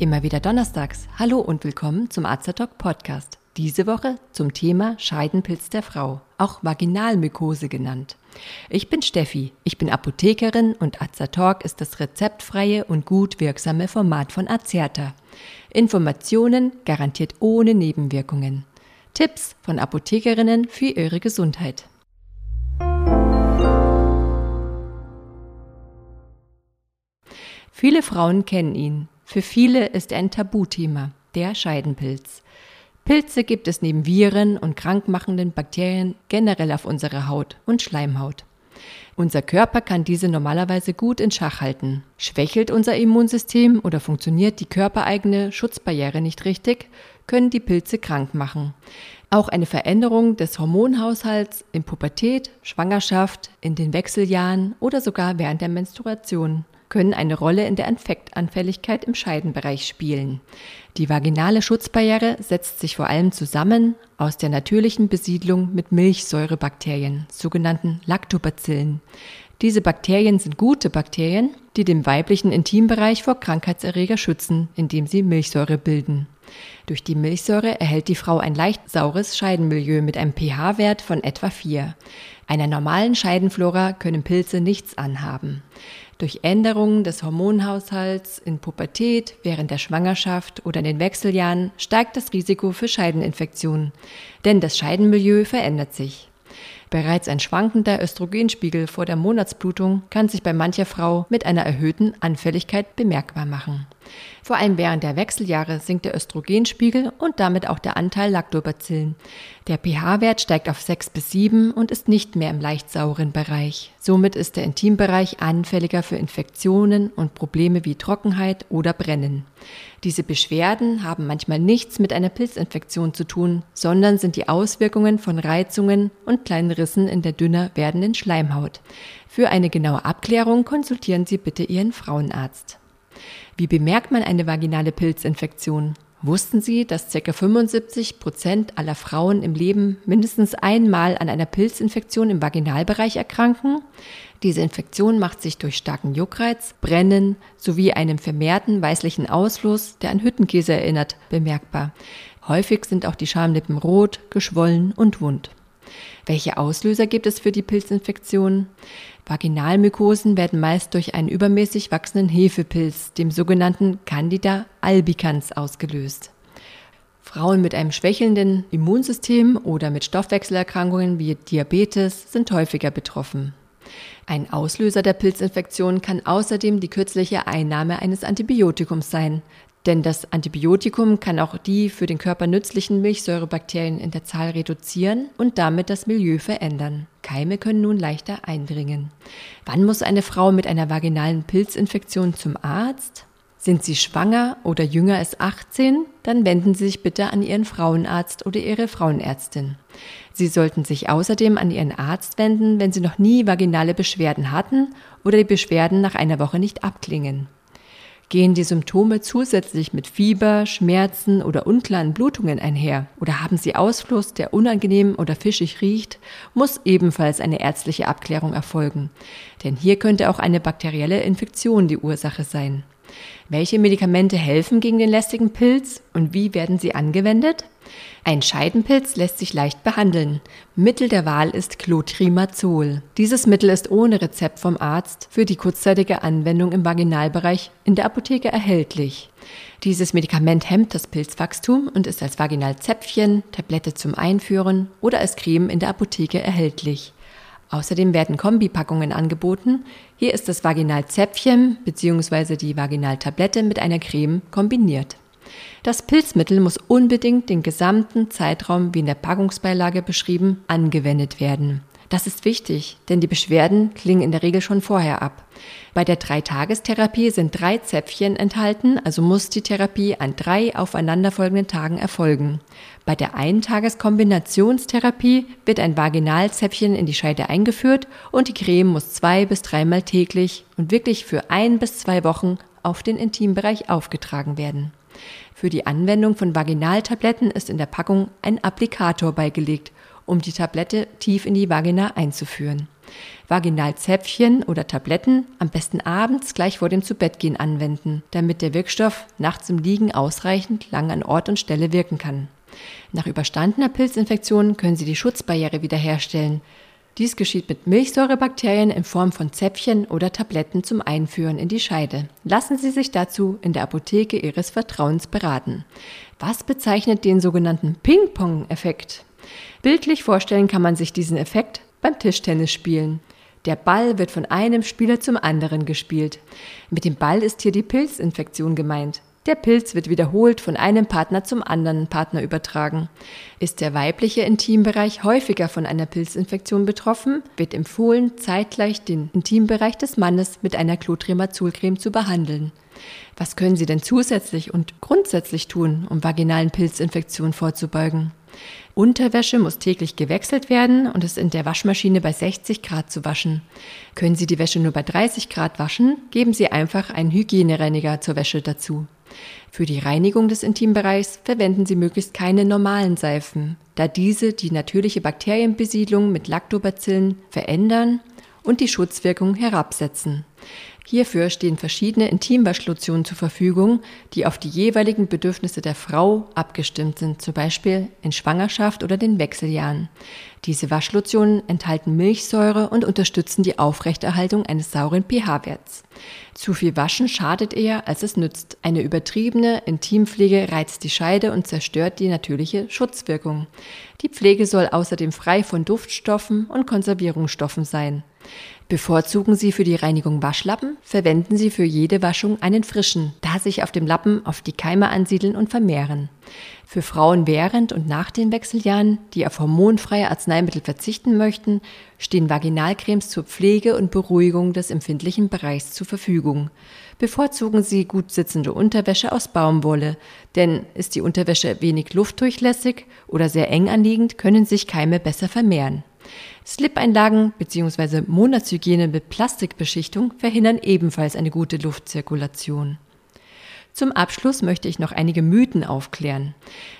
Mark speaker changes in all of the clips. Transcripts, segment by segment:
Speaker 1: Immer wieder donnerstags. Hallo und willkommen zum Azatalk Podcast. Diese Woche zum Thema Scheidenpilz der Frau, auch Vaginalmykose genannt. Ich bin Steffi, ich bin Apothekerin und Azatalk ist das rezeptfreie und gut wirksame Format von Azerta. Informationen garantiert ohne Nebenwirkungen. Tipps von Apothekerinnen für ihre Gesundheit. Viele Frauen kennen ihn. Für viele ist ein Tabuthema, der Scheidenpilz. Pilze gibt es neben Viren und krankmachenden Bakterien generell auf unserer Haut und Schleimhaut. Unser Körper kann diese normalerweise gut in Schach halten. Schwächelt unser Immunsystem oder funktioniert die körpereigene Schutzbarriere nicht richtig, können die Pilze krank machen. Auch eine Veränderung des Hormonhaushalts in Pubertät, Schwangerschaft, in den Wechseljahren oder sogar während der Menstruation können eine Rolle in der Infektanfälligkeit im Scheidenbereich spielen. Die vaginale Schutzbarriere setzt sich vor allem zusammen aus der natürlichen Besiedlung mit Milchsäurebakterien, sogenannten Lactobacillen. Diese Bakterien sind gute Bakterien, die den weiblichen Intimbereich vor Krankheitserreger schützen, indem sie Milchsäure bilden. Durch die Milchsäure erhält die Frau ein leicht saures Scheidenmilieu mit einem pH-Wert von etwa 4. Einer normalen Scheidenflora können Pilze nichts anhaben. Durch Änderungen des Hormonhaushalts in Pubertät, während der Schwangerschaft oder in den Wechseljahren steigt das Risiko für Scheideninfektionen, denn das Scheidenmilieu verändert sich. Bereits ein schwankender Östrogenspiegel vor der Monatsblutung kann sich bei mancher Frau mit einer erhöhten Anfälligkeit bemerkbar machen. Vor allem während der Wechseljahre sinkt der Östrogenspiegel und damit auch der Anteil Lactobacillen. Der pH-Wert steigt auf 6 bis 7 und ist nicht mehr im leicht sauren Bereich. Somit ist der Intimbereich anfälliger für Infektionen und Probleme wie Trockenheit oder Brennen. Diese Beschwerden haben manchmal nichts mit einer Pilzinfektion zu tun, sondern sind die Auswirkungen von Reizungen und kleinen Rissen in der dünner werdenden Schleimhaut. Für eine genaue Abklärung konsultieren Sie bitte Ihren Frauenarzt. Wie bemerkt man eine vaginale Pilzinfektion? Wussten Sie, dass ca. 75 Prozent aller Frauen im Leben mindestens einmal an einer Pilzinfektion im Vaginalbereich erkranken? Diese Infektion macht sich durch starken Juckreiz, Brennen sowie einem vermehrten weißlichen Ausfluss, der an Hüttenkäse erinnert, bemerkbar. Häufig sind auch die Schamlippen rot, geschwollen und wund. Welche Auslöser gibt es für die Pilzinfektion? Vaginalmykosen werden meist durch einen übermäßig wachsenden Hefepilz, dem sogenannten Candida albicans, ausgelöst. Frauen mit einem schwächelnden Immunsystem oder mit Stoffwechselerkrankungen wie Diabetes sind häufiger betroffen. Ein Auslöser der Pilzinfektion kann außerdem die kürzliche Einnahme eines Antibiotikums sein, denn das Antibiotikum kann auch die für den Körper nützlichen Milchsäurebakterien in der Zahl reduzieren und damit das Milieu verändern. Keime können nun leichter eindringen. Wann muss eine Frau mit einer vaginalen Pilzinfektion zum Arzt? Sind Sie schwanger oder jünger als 18? Dann wenden Sie sich bitte an Ihren Frauenarzt oder Ihre Frauenärztin. Sie sollten sich außerdem an Ihren Arzt wenden, wenn Sie noch nie vaginale Beschwerden hatten oder die Beschwerden nach einer Woche nicht abklingen. Gehen die Symptome zusätzlich mit Fieber, Schmerzen oder unklaren Blutungen einher oder haben sie Ausfluss, der unangenehm oder fischig riecht, muss ebenfalls eine ärztliche Abklärung erfolgen. Denn hier könnte auch eine bakterielle Infektion die Ursache sein. Welche Medikamente helfen gegen den lästigen Pilz und wie werden sie angewendet? Ein Scheidenpilz lässt sich leicht behandeln. Mittel der Wahl ist Clotrimazol. Dieses Mittel ist ohne Rezept vom Arzt für die kurzzeitige Anwendung im Vaginalbereich in der Apotheke erhältlich. Dieses Medikament hemmt das Pilzwachstum und ist als Vaginalzäpfchen, Tablette zum Einführen oder als Creme in der Apotheke erhältlich. Außerdem werden Kombipackungen angeboten. Hier ist das Vaginalzäpfchen bzw. die Vaginaltablette mit einer Creme kombiniert. Das Pilzmittel muss unbedingt den gesamten Zeitraum, wie in der Packungsbeilage beschrieben, angewendet werden. Das ist wichtig, denn die Beschwerden klingen in der Regel schon vorher ab. Bei der Dreitagestherapie sind drei Zäpfchen enthalten, also muss die Therapie an drei aufeinanderfolgenden Tagen erfolgen. Bei der Eintageskombinationstherapie wird ein Vaginalzäpfchen in die Scheide eingeführt und die Creme muss zwei bis dreimal täglich und wirklich für ein bis zwei Wochen auf den Intimbereich aufgetragen werden. Für die Anwendung von Vaginaltabletten ist in der Packung ein Applikator beigelegt, um die Tablette tief in die Vagina einzuführen. Vaginalzäpfchen oder Tabletten am besten abends gleich vor dem Zubettgehen anwenden, damit der Wirkstoff nachts im Liegen ausreichend lang an Ort und Stelle wirken kann. Nach überstandener Pilzinfektion können Sie die Schutzbarriere wiederherstellen. Dies geschieht mit Milchsäurebakterien in Form von Zäpfchen oder Tabletten zum Einführen in die Scheide. Lassen Sie sich dazu in der Apotheke Ihres Vertrauens beraten. Was bezeichnet den sogenannten Ping-Pong-Effekt? Bildlich vorstellen kann man sich diesen Effekt beim Tischtennis spielen. Der Ball wird von einem Spieler zum anderen gespielt. Mit dem Ball ist hier die Pilzinfektion gemeint. Der Pilz wird wiederholt von einem Partner zum anderen Partner übertragen. Ist der weibliche Intimbereich häufiger von einer Pilzinfektion betroffen, wird empfohlen, zeitgleich den Intimbereich des Mannes mit einer Clotrimazolcreme zu behandeln. Was können Sie denn zusätzlich und grundsätzlich tun, um vaginalen Pilzinfektionen vorzubeugen? Unterwäsche muss täglich gewechselt werden und ist in der Waschmaschine bei 60 Grad zu waschen. Können Sie die Wäsche nur bei 30 Grad waschen, geben Sie einfach einen Hygienereiniger zur Wäsche dazu. Für die Reinigung des Intimbereichs verwenden Sie möglichst keine normalen Seifen, da diese die natürliche Bakterienbesiedlung mit Lactobacillen verändern und die Schutzwirkung herabsetzen. Hierfür stehen verschiedene Intimwaschlotionen zur Verfügung, die auf die jeweiligen Bedürfnisse der Frau abgestimmt sind, zum Beispiel in Schwangerschaft oder den Wechseljahren. Diese Waschlotionen enthalten Milchsäure und unterstützen die Aufrechterhaltung eines sauren pH-Werts. Zu viel Waschen schadet eher, als es nützt. Eine übertriebene Intimpflege reizt die Scheide und zerstört die natürliche Schutzwirkung. Die Pflege soll außerdem frei von Duftstoffen und Konservierungsstoffen sein. Bevorzugen Sie für die Reinigung Waschlappen? Verwenden Sie für jede Waschung einen frischen, da sich auf dem Lappen oft die Keime ansiedeln und vermehren. Für Frauen während und nach den Wechseljahren, die auf hormonfreie Arzneimittel verzichten möchten, stehen Vaginalcremes zur Pflege und Beruhigung des empfindlichen Bereichs zur Verfügung. Bevorzugen Sie gut sitzende Unterwäsche aus Baumwolle, denn ist die Unterwäsche wenig luftdurchlässig oder sehr eng anliegend, können sich Keime besser vermehren. Slip-Einlagen bzw. Monatshygiene mit Plastikbeschichtung verhindern ebenfalls eine gute Luftzirkulation. Zum Abschluss möchte ich noch einige Mythen aufklären.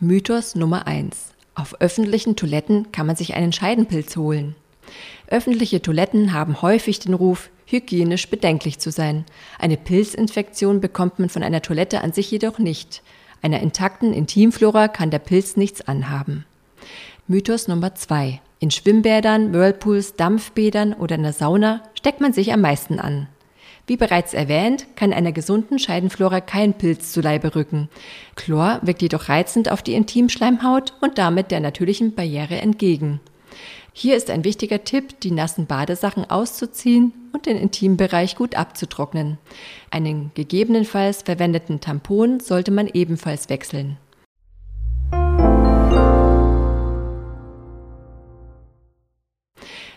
Speaker 1: Mythos Nummer 1. Auf öffentlichen Toiletten kann man sich einen Scheidenpilz holen. Öffentliche Toiletten haben häufig den Ruf, hygienisch bedenklich zu sein. Eine Pilzinfektion bekommt man von einer Toilette an sich jedoch nicht. Einer intakten Intimflora kann der Pilz nichts anhaben. Mythos Nummer 2. In Schwimmbädern, Whirlpools, Dampfbädern oder in der Sauna steckt man sich am meisten an. Wie bereits erwähnt, kann einer gesunden Scheidenflora kein Pilz zu Leibe rücken. Chlor wirkt jedoch reizend auf die Intimschleimhaut und damit der natürlichen Barriere entgegen. Hier ist ein wichtiger Tipp, die nassen Badesachen auszuziehen und den Intimbereich gut abzutrocknen. Einen gegebenenfalls verwendeten Tampon sollte man ebenfalls wechseln.